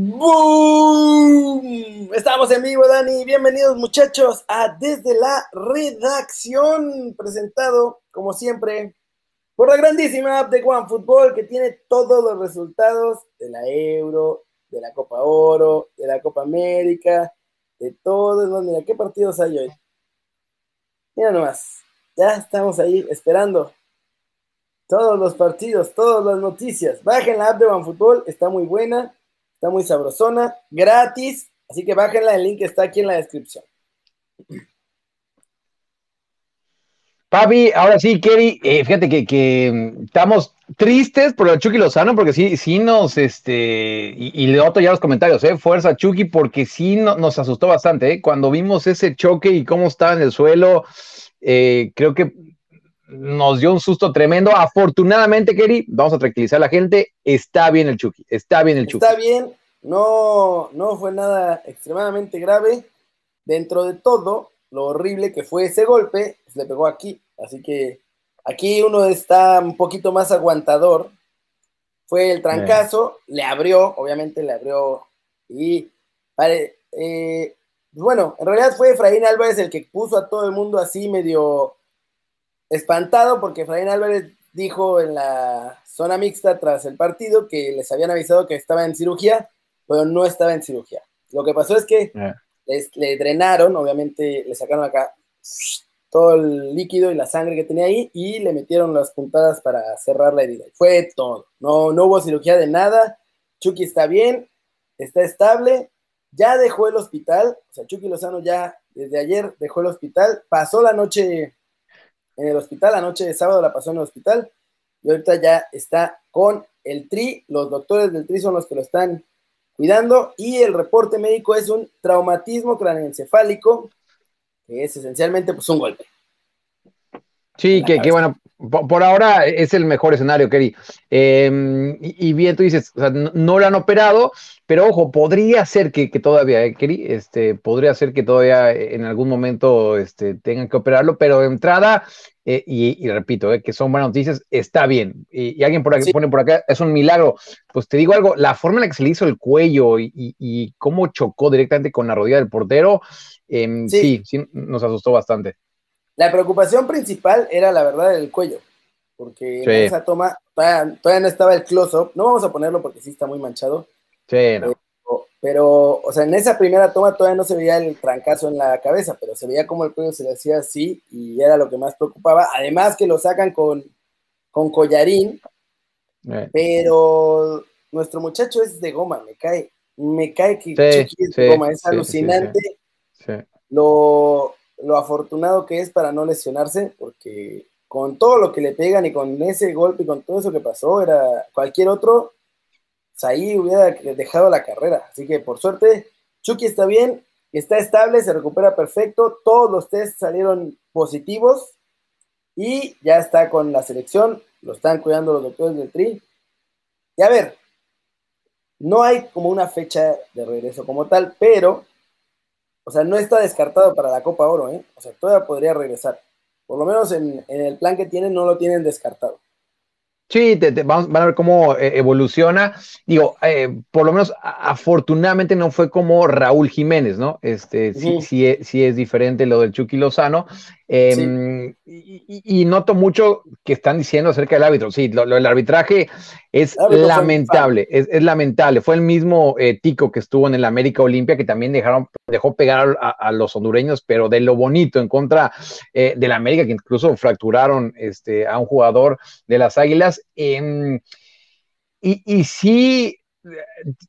¡Boom! Estamos en vivo, Dani. Bienvenidos, muchachos, a Desde la Redacción, presentado, como siempre, por la grandísima app de OneFootball, que tiene todos los resultados de la Euro, de la Copa Oro, de la Copa América, de todos. Mira, ¿qué partidos hay hoy? Mira nomás, ya estamos ahí esperando todos los partidos, todas las noticias. Bajen la app de OneFootball, está muy buena Está muy sabrosona, gratis. Así que bájenla, el link está aquí en la descripción. Papi, ahora sí, Kerry, eh, fíjate que, mm, estamos tristes por el Chucky Lozano, porque sí, sí nos, este, y, le otro ya los comentarios, eh, fuerza Chucky, porque sí nos asustó bastante, eh, cuando vimos ese choque y cómo estaba en el suelo, eh, creo que nos dio un susto tremendo. Afortunadamente, Kerry, vamos a tranquilizar a la gente, está bien el Chucky, está bien el Chucky. Está bien, no, no fue nada extremadamente grave. Dentro de todo, lo horrible que fue ese golpe, pues, le pegó aquí. Así que aquí uno está un poquito más aguantador. Fue el trancazo, le abrió, obviamente le abrió. Y eh, bueno, en realidad fue Efraín Álvarez el que puso a todo el mundo así medio espantado porque Efraín Álvarez dijo en la zona mixta tras el partido que les habían avisado que estaba en cirugía, pero no estaba en cirugía. Lo que pasó es que le drenaron, obviamente le sacaron acá todo el líquido y la sangre que tenía ahí y le metieron las puntadas para cerrar la herida. Fue todo. No, no hubo cirugía de nada. Chucky está bien, está estable, ya dejó el hospital. O sea, Chucky Lozano ya desde ayer dejó el hospital, pasó la noche en el hospital, anoche de sábado la pasó en el hospital y ahorita ya está con el TRI, los doctores del TRI son los que lo están cuidando y el reporte médico es un traumatismo craneoencefálico, que es esencialmente pues un golpe. Sí, que, bueno, por, ahora es el mejor escenario, Kerry. Em, y, bien, tú dices, no, lo han operado, pero ojo, podría ser que, todavía, eh, Kerry, este, podría ser que todavía en algún momento este, tengan que operarlo, pero de entrada, eh, y, repito, eh, que son buenas noticias, está bien. Y, alguien por aquí pone por acá, es un milagro. Pues te digo algo, la forma en la que se le hizo el cuello y, cómo chocó directamente con la rodilla del portero, em, sí, sí, nos asustó bastante. La preocupación principal era la verdad el cuello, porque en esa toma todavía, no estaba el close-up, no vamos a ponerlo porque sí está muy manchado. Sí, no. pero, o sea, en esa primera toma todavía no se veía el trancazo en la cabeza, pero se veía como el cuello se le hacía así y era lo que más preocupaba. Además que lo sacan con, con collarín, eh. pero nuestro muchacho es de goma, me cae, me cae que es de goma, es alucinante. Lo, lo afortunado que es para no lesionarse, porque con todo lo que le pegan y con ese golpe y con todo eso que pasó, era cualquier otro, pues ahí hubiera dejado la carrera. Así que por suerte, Chucky está bien, está estable, se recupera perfecto, todos los tests salieron positivos y ya está con la selección, lo están cuidando los doctores del TRI. Y a ver, no hay como una fecha de regreso como tal, pero o sea, no está descartado para la Copa Oro, ¿eh? O sea, todavía podría regresar. Por lo menos en, en el plan que tienen, no lo tienen descartado. Sí, te, vamos, van a ver cómo eh, evoluciona. Digo, eh, por lo menos afortunadamente no fue como Raúl Jiménez, ¿no? Este, sí, sí, sí, es diferente lo del Chucky Lozano. Em, y, noto mucho que están diciendo acerca del árbitro. Sí, lo, el arbitraje es lamentable, es, lamentable. Fue el mismo eh, Tico que estuvo en el América Olimpia que también dejaron, dejó pegar a, los hondureños, pero de lo bonito en contra eh, del América, que incluso fracturaron este, a un jugador de las Águilas. Em, y, y sí,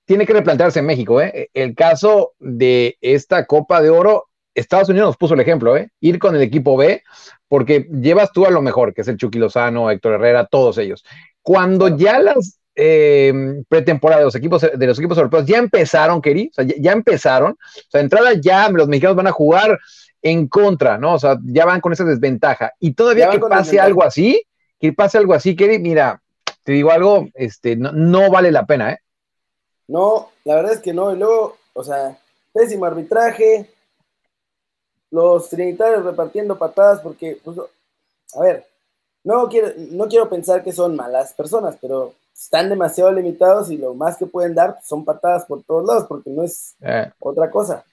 tiene que replantearse en México, ¿eh? El caso de esta Copa de Oro Estados Unidos nos puso el ejemplo, ¿eh? Ir con el equipo B, porque llevas tú a lo mejor, que es el Chucky Lozano, Héctor Herrera, todos ellos. Cuando ya las eh, pretemporadas de los equipos de los equipos europeos ya empezaron, Keri, o sea, ya, empezaron, o sea, entrada ya los mexicanos van a jugar en contra, ¿no? O sea, ya van con esa desventaja. Y todavía que pase algo así, que pase algo así, Keri, mira, te digo algo, este, no, no vale la pena, ¿eh? No, la verdad es que no, y luego, o sea, pésimo arbitraje, los trinitarios repartiendo patadas porque, pues, a ver, no quiero, no quiero pensar que son malas personas, pero están demasiado limitados y lo más que pueden dar son patadas por todos lados, porque no es eh. otra cosa.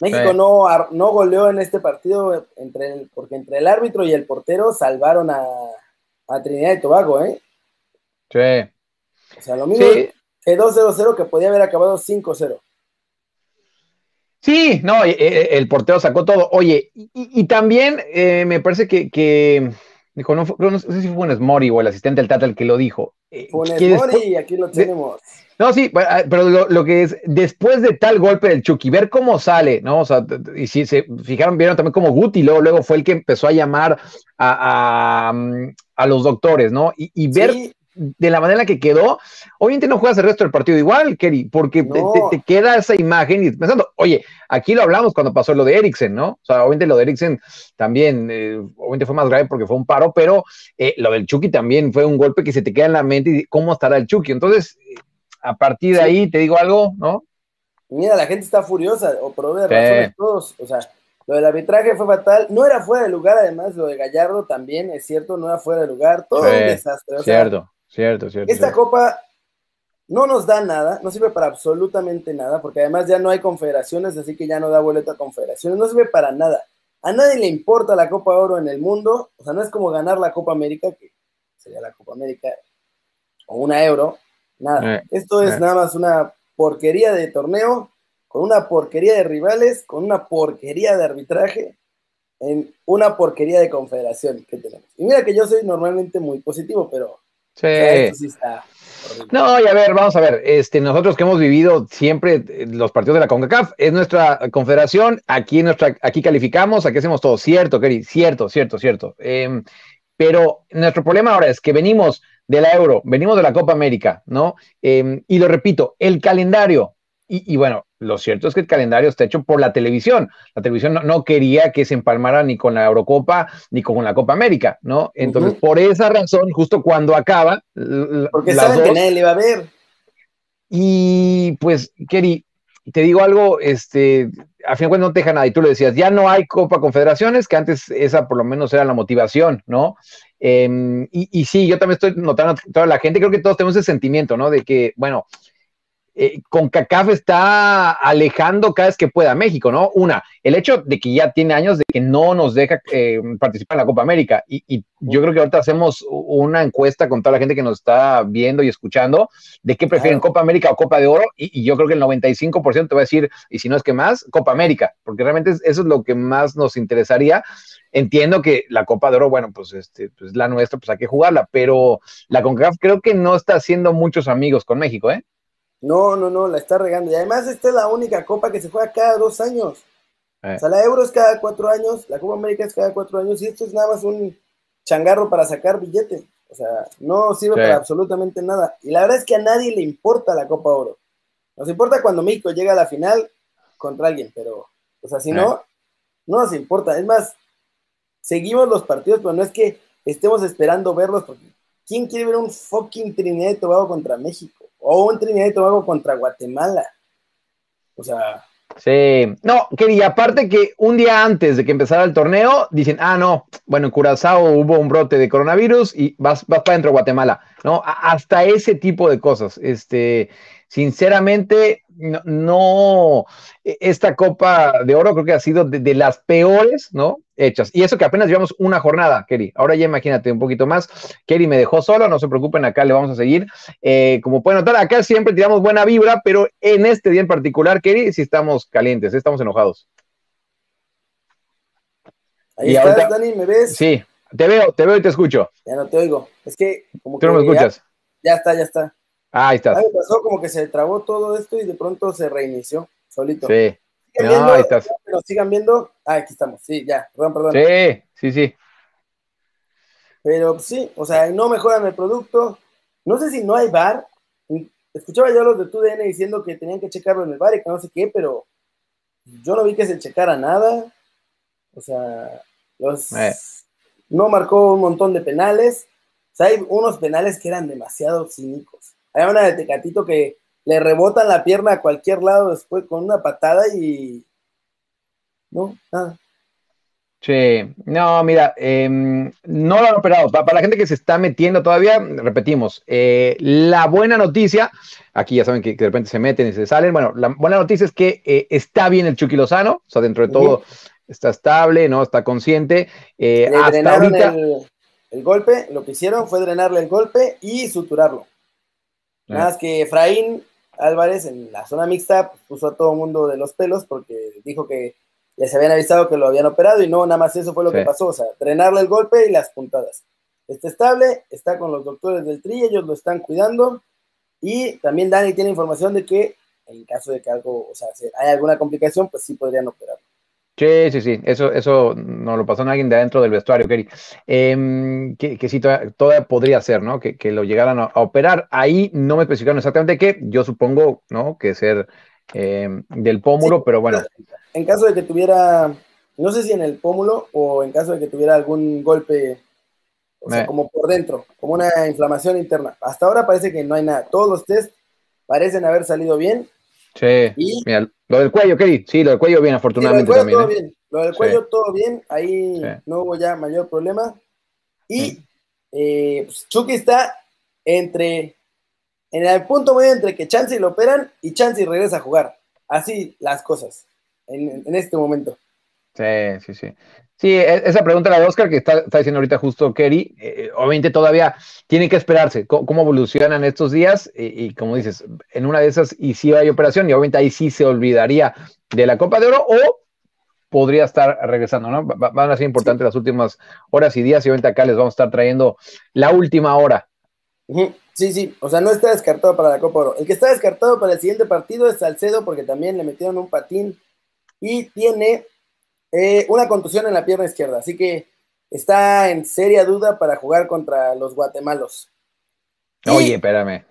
México no, no goleó en este partido entre porque entre el árbitro y el portero salvaron a, Trinidad y Tobago, ¿eh? Sí. O sea, lo mismo que 2-0-0 que podía haber acabado 5-0. Sí, no, el portero sacó todo. Oye, y, también eh, me parece que, dijo, no, no, sé si fue un Smori o el asistente del Tata el que lo dijo. Eh, fue un Smori, aquí lo tenemos. No, sí, ah, pero lo, que es, después de tal golpe del Chucky, ver cómo sale, ¿no? O sea, y si se fijaron, vieron también como Guti luego, luego fue el que empezó a llamar a, a, los doctores, ¿no? Y, ver de la manera que quedó, obviamente no juegas el resto del partido igual, Kerry, porque te, queda esa imagen y pensando, oye, aquí lo hablamos cuando pasó lo de Eriksen, ¿no? O sea, obviamente lo de Eriksen también, eh, obviamente fue más grave porque fue un paro, pero eh, lo del Chucky también fue un golpe que se te queda en la mente y cómo estará el Chucky. Entonces, a partir de ahí, te digo algo, ¿no? Mira, la gente está furiosa, o por obvias razones todos, o sea, lo del arbitraje fue fatal, no era fuera de lugar, además, lo de Gallardo también, es cierto, no era fuera de lugar, todo un desastre. cierto, cierto, cierto. Esta copa no nos da nada, no sirve para absolutamente nada, porque además ya no hay confederaciones, así que ya no da boleto a confederaciones, no sirve para nada. A nadie le importa la Copa Oro en el mundo, o sea, no es como ganar la Copa América, que sería la Copa América, o una Euro, Nada. Eh, Esto es eh. nada más una porquería de torneo, con una porquería de rivales, con una porquería de arbitraje, en una porquería de confederación que tenemos. Y mira que yo soy normalmente muy positivo, pero sí. está no, y a ver, vamos a ver, este, nosotros que hemos vivido siempre eh, los partidos de la CONCACAF, es nuestra confederación, aquí nuestra, aquí calificamos, aquí hacemos todo, cierto, Kerry, cierto, cierto, cierto. Em, pero nuestro problema ahora es que venimos de la Euro, venimos de la Copa América, ¿no? Em, y lo repito, el calendario, y, bueno, lo cierto es que el calendario está hecho por la televisión. La televisión no, quería que se empalmara ni con la Eurocopa ni con la Copa América, ¿no? Entonces, por esa razón, justo cuando acaba. Porque saben que nadie le va a ver. Y pues, Kerry, te digo algo, este, a fin de cuentas no te deja nada. Y tú lo decías, ya no hay Copa Confederaciones, que antes esa por lo menos era la motivación, ¿no? Em, y, sí, yo también estoy notando toda la gente, creo que todos tenemos ese sentimiento, ¿no? De que, bueno, eh, con CACAF está alejando cada vez que pueda a México, ¿no? Una, el hecho de que ya tiene años de que no nos deja eh, participar en la Copa América. Y, yo creo que ahorita hacemos una encuesta con toda la gente que nos está viendo y escuchando de qué prefieren Copa América o Copa de Oro. Y, yo creo que el 95% te va a decir, y si no es que más, Copa América, porque realmente eso es lo que más nos interesaría. Entiendo que la Copa de Oro, bueno, pues, este, pues la nuestra, pues hay que jugarla, pero la CONCACAF creo que no está haciendo muchos amigos con México, ¿eh? No, no, no, la está regando. Y además esta es la única copa que se juega cada dos años. Eh. O sea, la Euro es cada cuatro años, la Copa América es cada cuatro años y esto es nada más un changarro para sacar billetes. O sea, no sirve para absolutamente nada. Y la verdad es que a nadie le importa la Copa Oro. Nos importa cuando México llega a la final contra alguien, pero, o sea, si no, eh. no nos importa. Es más, seguimos los partidos, pero no es que estemos esperando verlos, porque ¿quién quiere ver un fucking Trinidad y Tobago contra México? O un Trinidad y Tobago contra Guatemala. O sea. Sí, no, que y aparte que un día antes de que empezara el torneo, dicen, ah, no, bueno, en Curazao hubo un brote de coronavirus y vas, vas para dentro de Guatemala, ¿no? hasta ese tipo de cosas. Este, sinceramente, no, e, esta Copa de Oro creo que ha sido de, las peores, ¿no? Hechas. Y eso que apenas llevamos una jornada, Kerry. Ahora ya imagínate un poquito más. Kerry me dejó solo, no se preocupen, acá le vamos a seguir. Eh, como pueden notar, acá siempre tiramos buena vibra, pero en este día en particular, Kerry, sí estamos calientes, estamos enojados. Ahí estás, Dani, ¿me ves? Sí, te veo, te veo y te escucho. Ya no te oigo. Es que como Tú no me escuchas. ya está, ya está. Ah, ahí está. pasó como que se trabó todo esto y de pronto se reinició solito. Sí. No, ahí estás. Pero sigan viendo. Ah, aquí estamos. Sí, ya. Perdón, perdón. Sí, sí, sí. Pero sí, o sea, no mejoran el producto. No sé si no hay bar. Escuchaba yo a los de TUDN diciendo que tenían que checarlo en el bar y que no sé qué, pero yo no vi que se checara nada. O sea, los eh. No marcó un montón de penales. O sea, hay unos penales que eran demasiado cínicos. Hay una de Tecatito que le rebotan la pierna a cualquier lado después con una patada y. No, nada. Sí, no, mira, em, no lo han operado. Para, la gente que se está metiendo todavía, repetimos, eh, la buena noticia, aquí ya saben que, de repente se meten y se salen. Bueno, la buena noticia es que eh, está bien el Chucky Lozano, o sea, dentro de todo está estable, ¿no? Está consciente. Eh, hasta ahorita... el, golpe, lo que hicieron fue drenarle el golpe y suturarlo. Nada más que Efraín Álvarez en la zona mixta pues, puso a todo el mundo de los pelos porque dijo que les habían avisado que lo habían operado y no, nada más eso fue lo que pasó, o sea, drenarle el golpe y las puntadas. Está estable, está con los doctores del TRI, ellos lo están cuidando y también Dani tiene información de que en caso de que algo, o sea, si hay alguna complicación, pues sí podrían operar. Sí, sí, sí, eso, eso no lo pasó a alguien de adentro del vestuario, Kerry. Em, que, que, sí, todavía, podría ser, ¿no? Que, lo llegaran a, operar. Ahí no me especificaron exactamente qué, yo supongo, ¿no? Que ser em, del pómulo, pero bueno en caso de que tuviera, no sé si en el pómulo o en caso de que tuviera algún golpe, o sea, como por dentro, como una inflamación interna. Hasta ahora parece que no hay nada. Todos los test parecen haber salido bien. Sí. Mira, lo del cuello, ¿qué? Sí, lo del cuello bien, afortunadamente. lo del cuello todo ¿eh? bien. Lo del cuello todo bien. Ahí no hubo ya mayor problema. Y eh, pues, Chucky está entre, en el punto medio entre que Chansey lo operan y Chansey regresa a jugar. Así las cosas en, este momento. Sí, sí, sí. Sí, e, esa pregunta la de Oscar que está, diciendo ahorita justo Kerry, eh, obviamente todavía tiene que esperarse cómo, evolucionan estos días y, como dices, en una de esas y si hay operación y obviamente ahí sí se olvidaría de la Copa de Oro o podría estar regresando, ¿no? Van a ser importantes las últimas horas y días y obviamente acá les vamos a estar trayendo la última hora. Sí, sí, o sea, no está descartado para la Copa de Oro. El que está descartado para el siguiente partido es Salcedo porque también le metieron un patín y tiene eh, una contusión en la pierna izquierda, así que está en seria duda para jugar contra los guatemalos. Oye, espérame.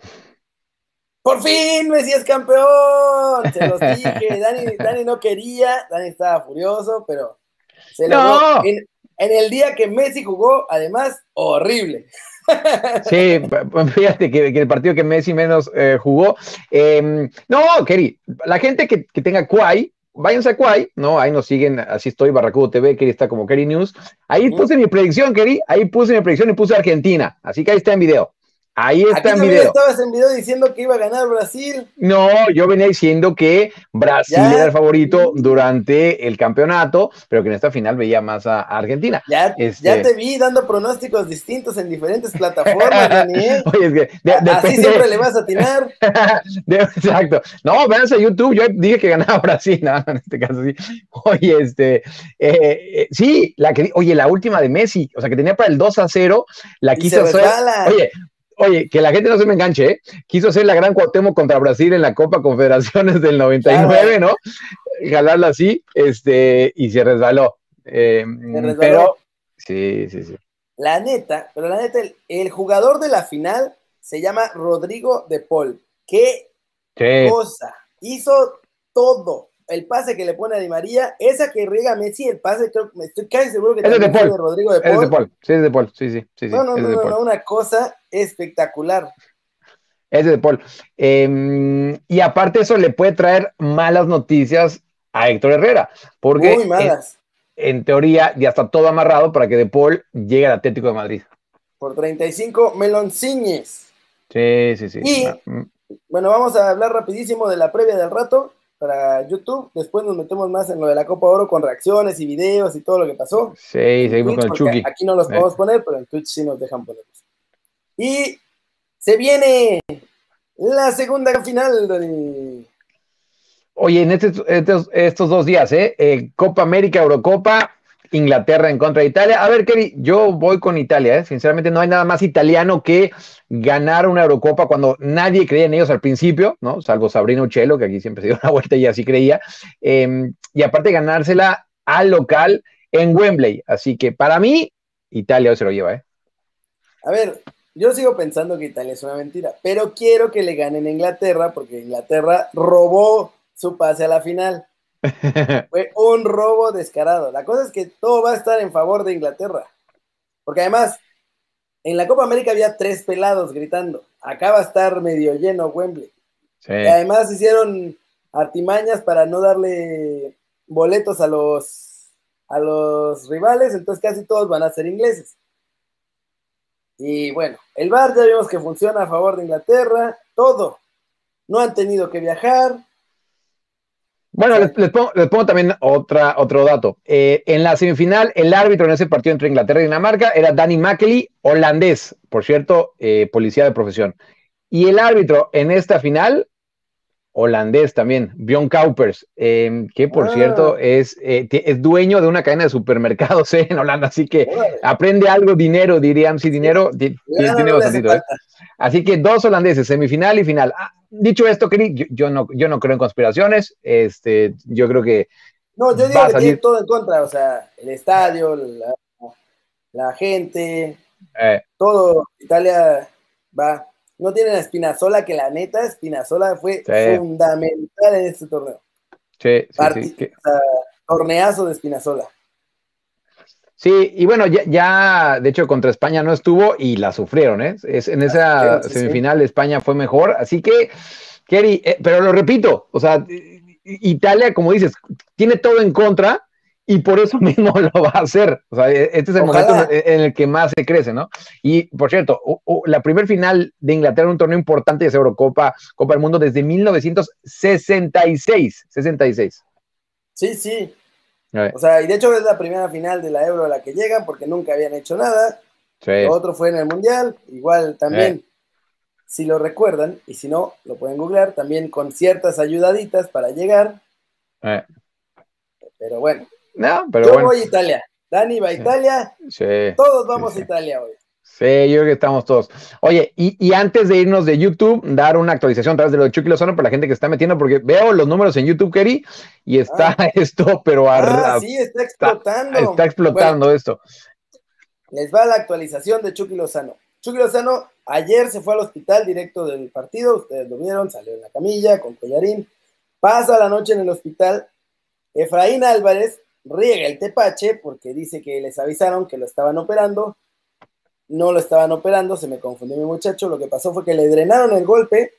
Por fin Messi es campeón. Se los dije. Dani, no quería, Dani estaba furioso, pero se logró. En, el día que Messi jugó, además, horrible. Sí, fíjate que, el partido que Messi menos eh, jugó. Em, no, Keri, la gente que, que tenga Kwai váyanse a Kwai, ¿no? Ahí nos siguen, así estoy, Barracudo TV, Keri está como Keri News. Ahí puse mi predicción, Keri, ahí puse mi predicción y puse Argentina. Así que ahí está en video. Ahí está en video. estabas en video diciendo que iba a ganar Brasil. No, yo venía diciendo que Brasil era el favorito durante el campeonato, pero que en esta final veía más a, Argentina. Ya, ya este te vi dando pronósticos distintos en diferentes plataformas, Daniel. Oye, es que así siempre le vas a atinar. Exacto. No, véanse a YouTube, yo dije que ganaba Brasil, no, en este caso sí. Oye, este, eh, eh, sí, la que, oye, la última de Messi, o sea, que tenía para el 2 a 0, la quiso hacer. Oye, Oye, que la gente no se me enganche, ¿eh? Quiso hacer la gran Cuauhtémoc contra Brasil en la Copa Confederaciones del 99, ¿no? Jalarla así, este, y se resbaló. Eh, pero, sí, sí, sí. La neta, pero la neta, el, jugador de la final se llama Rodrigo de Paul. ¿Qué cosa? Hizo todo el pase que le pone a Di María, esa que riega Messi, el pase, creo, me estoy casi seguro que es de, Paul. Rodrigo de Paul. Es de Paul, sí, es de Paul, sí, sí, sí. No, no, no, no, una cosa espectacular. Es de Paul. Em, y aparte eso le puede traer malas noticias a Héctor Herrera, porque Muy malas. En, teoría ya está todo amarrado para que De Paul llegue al Atlético de Madrid. Por 35 melonciñes. Sí, sí, sí. Y, ah, mm. bueno, vamos a hablar rapidísimo de la previa del rato para YouTube. Después nos metemos más en lo de la Copa Oro con reacciones y videos y todo lo que pasó. Sí, seguimos con el Chucky. Aquí no los podemos poner, pero en Twitch sí nos dejan ponerlos. Y se viene la segunda final, Oye, en estos, estos, dos días, ¿eh? ¿eh? Copa América, Eurocopa, Inglaterra en contra de Italia. A ver, Kerry, yo voy con Italia, ¿eh? Sinceramente, no hay nada más italiano que ganar una Eurocopa cuando nadie creía en ellos al principio, ¿no? Salvo Sabrina Uccello, que aquí siempre se dio una vuelta y así creía. Em, y aparte ganársela al local en Wembley. Así que para mí, Italia hoy se lo lleva, ¿eh? A ver, yo sigo pensando que Italia es una mentira, pero quiero que le ganen a Inglaterra porque Inglaterra robó su pase a la final. Fue un robo descarado. La cosa es que todo va a estar en favor de Inglaterra. Porque además, en la Copa América había tres pelados gritando. Acá va a estar medio lleno Wembley. Y además hicieron artimañas para no darle boletos a los a los rivales, entonces casi todos van a ser ingleses. Y bueno, el VAR ya vimos que funciona a favor de Inglaterra, todo. No han tenido que viajar. Bueno, les, pongo, también otra, otro dato. Eh, en la semifinal, el árbitro en ese partido entre Inglaterra y Dinamarca era Danny McKelly, holandés, por cierto, eh, policía de profesión. Y el árbitro en esta final, holandés también, Bjorn Kaupers, em, que por ah. cierto es, eh, es dueño de una cadena de supermercados eh, en Holanda, así que aprende algo, dinero, dirían, si dinero, tiene bastante. ¿eh? Así que dos holandeses, semifinal y final. Ah, dicho esto, Kenny, yo, no, yo no creo en conspiraciones, este, yo creo que... No, yo digo que tiene todo en contra, o sea, el estadio, la, gente, todo, Italia va no tienen a Espinazola, que la neta, Espinazola fue fundamental en este torneo. Sí, sí, sí. torneazo de Espinazola. Sí, y bueno, ya, de hecho contra España no estuvo y la sufrieron, ¿eh? Es, en esa semifinal España fue mejor, así que, Kerry, eh, pero lo repito, o sea, Italia, como dices, tiene todo en contra, y por eso mismo lo va a hacer. O sea, e, este es el momento en el que más se crece, ¿no? Y por cierto, la primer final de Inglaterra, un torneo importante de Eurocopa, Copa del Mundo, desde 1966. 66. Sí, sí. O sea, y de hecho es la primera final de la Euro a la que llegan porque nunca habían hecho nada. Sí. Lo otro fue en el Mundial, igual también, si lo recuerdan, y si no, lo pueden googlear, también con ciertas ayudaditas para llegar. Pero bueno, no, pero Yo voy a Italia. Dani va a Italia. Sí. Todos vamos a Italia hoy. Sí, yo creo que estamos todos. Oye, y, antes de irnos de YouTube, dar una actualización a través de lo de Chucky Lozano para la gente que está metiendo, porque veo los números en YouTube, Kerry, y está ah. esto, pero ah, sí, está explotando. Está, explotando esto. Les va la actualización de Chucky Lozano. Chucky Lozano ayer se fue al hospital directo del partido, ustedes lo vieron, salió en la camilla con collarín, pasa la noche en el hospital. Efraín Álvarez riega el tepache porque dice que les avisaron que lo estaban operando. No lo estaban operando, se me confundió mi muchacho. Lo que pasó fue que le drenaron el golpe.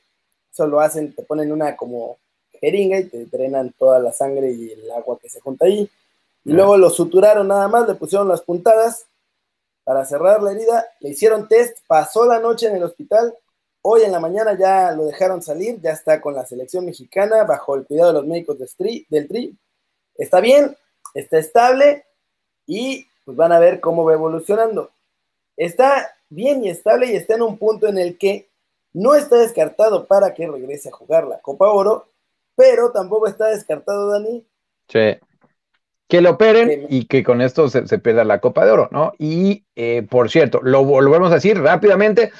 Eso lo hacen, te ponen una como jeringa y te drenan toda la sangre y el agua que se junta ahí. Y luego lo suturaron nada más, le pusieron las puntadas para cerrar la herida. Le hicieron test, pasó la noche en el hospital. Hoy en la mañana ya lo dejaron salir, ya está con la selección mexicana bajo el cuidado de los médicos del TRI. Está bien, está estable y pues van a ver cómo va evolucionando. Está bien y estable y está en un punto en el que no está descartado para que regrese a jugar la Copa Oro, pero tampoco está descartado, Dani. Sí. Que lo operen y que con esto se, pierda la Copa de Oro, ¿no? Y eh, por cierto, lo volvemos a decir rápidamente,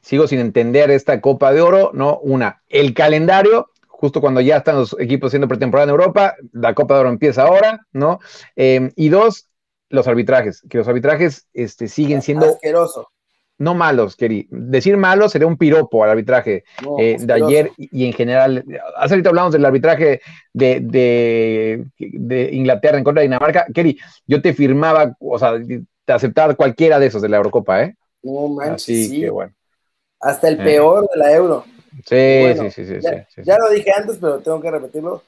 sigo sin entender esta Copa de Oro, ¿no? Una, el calendario justo cuando ya están los equipos haciendo pretemporada en Europa, la Copa de Oro empieza ahora, ¿no? Em, y dos, los arbitrajes, que los arbitrajes este, siguen siendo... Asqueroso. No malos, querí. Decir malos sería un piropo al arbitraje eh, de ayer y, en general. Hace ahorita hablamos del arbitraje de, de, Inglaterra en contra de Dinamarca. Kerry, yo te firmaba, o sea, te aceptaba cualquiera de esos de la Eurocopa, ¿eh? No manches, Así que bueno. Hasta el peor de la Euro. Sí, sí, sí, sí, ya, lo dije antes, pero tengo que repetirlo.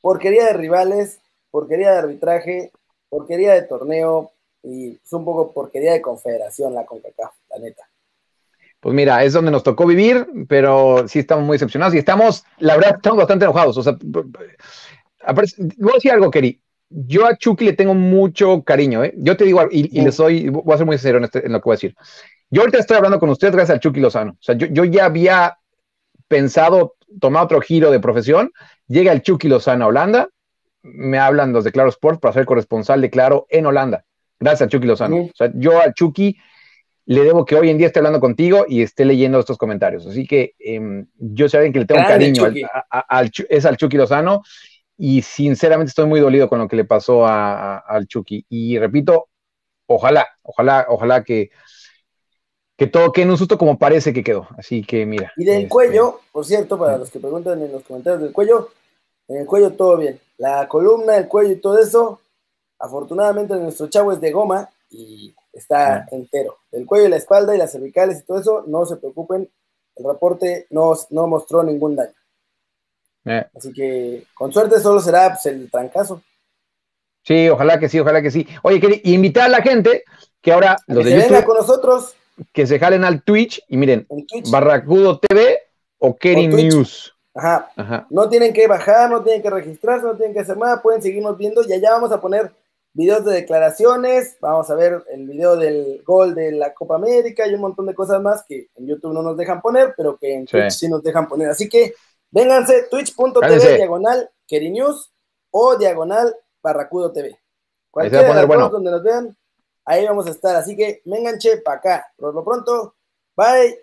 Porquería de rivales, porquería de arbitraje, porquería de torneo y es un poco porquería de confederación la CONCACAF, la neta. Pues mira, es donde nos tocó vivir, pero sí estamos muy decepcionados y estamos, la verdad, estamos bastante enojados. O sea, voy a decir algo, Keri. Yo a Chucky le tengo mucho cariño, ¿eh? Yo te digo, y, le soy, voy a ser muy sincero en, este, en, lo que voy a decir. Yo ahorita estoy hablando con ustedes gracias al Chucky Lozano. O sea, yo, yo ya había pensado tomar otro giro de profesión, llega el Chucky Lozano a Holanda, me hablan los de Claro Sports para ser corresponsal de Claro en Holanda. Gracias a Chucky Lozano. O sea, yo al Chucky le debo que hoy en día esté hablando contigo y esté leyendo estos comentarios. Así que em, yo sé que le tengo cariño al, es al Chucky Lozano y sinceramente estoy muy dolido con lo que le pasó al Chucky. Y repito, ojalá, ojalá, ojalá que que todo quede en un susto como parece que quedó. Así que mira. Y del este, cuello, por cierto, para los que preguntan en los comentarios del cuello, en el cuello todo bien. La columna, el cuello y todo eso, afortunadamente nuestro chavo es de goma y está ah. entero. El cuello y la espalda y las cervicales y todo eso, no se preocupen, el reporte no, no mostró ningún daño. Eh. Así que con suerte solo será pues, el trancazo. Sí, ojalá que sí, ojalá que sí. Oye, quería invitar a la gente que ahora los de YouTube, con nosotros. Que se jalen al Twitch y miren, Barracudo TV o Kerry News. Ajá. No tienen que bajar, no tienen que registrarse, no tienen que hacer nada, pueden seguirnos viendo y allá vamos a poner videos de declaraciones, vamos a ver el video del gol de la Copa América y un montón de cosas más que en YouTube no nos dejan poner, pero que en Twitch sí nos dejan poner. Así que vénganse, twitch.tv diagonal News o diagonal Barracudo TV. Cualquiera de los donde nos vean, ahí vamos a estar. Así que vénganse para acá. Por pronto, bye.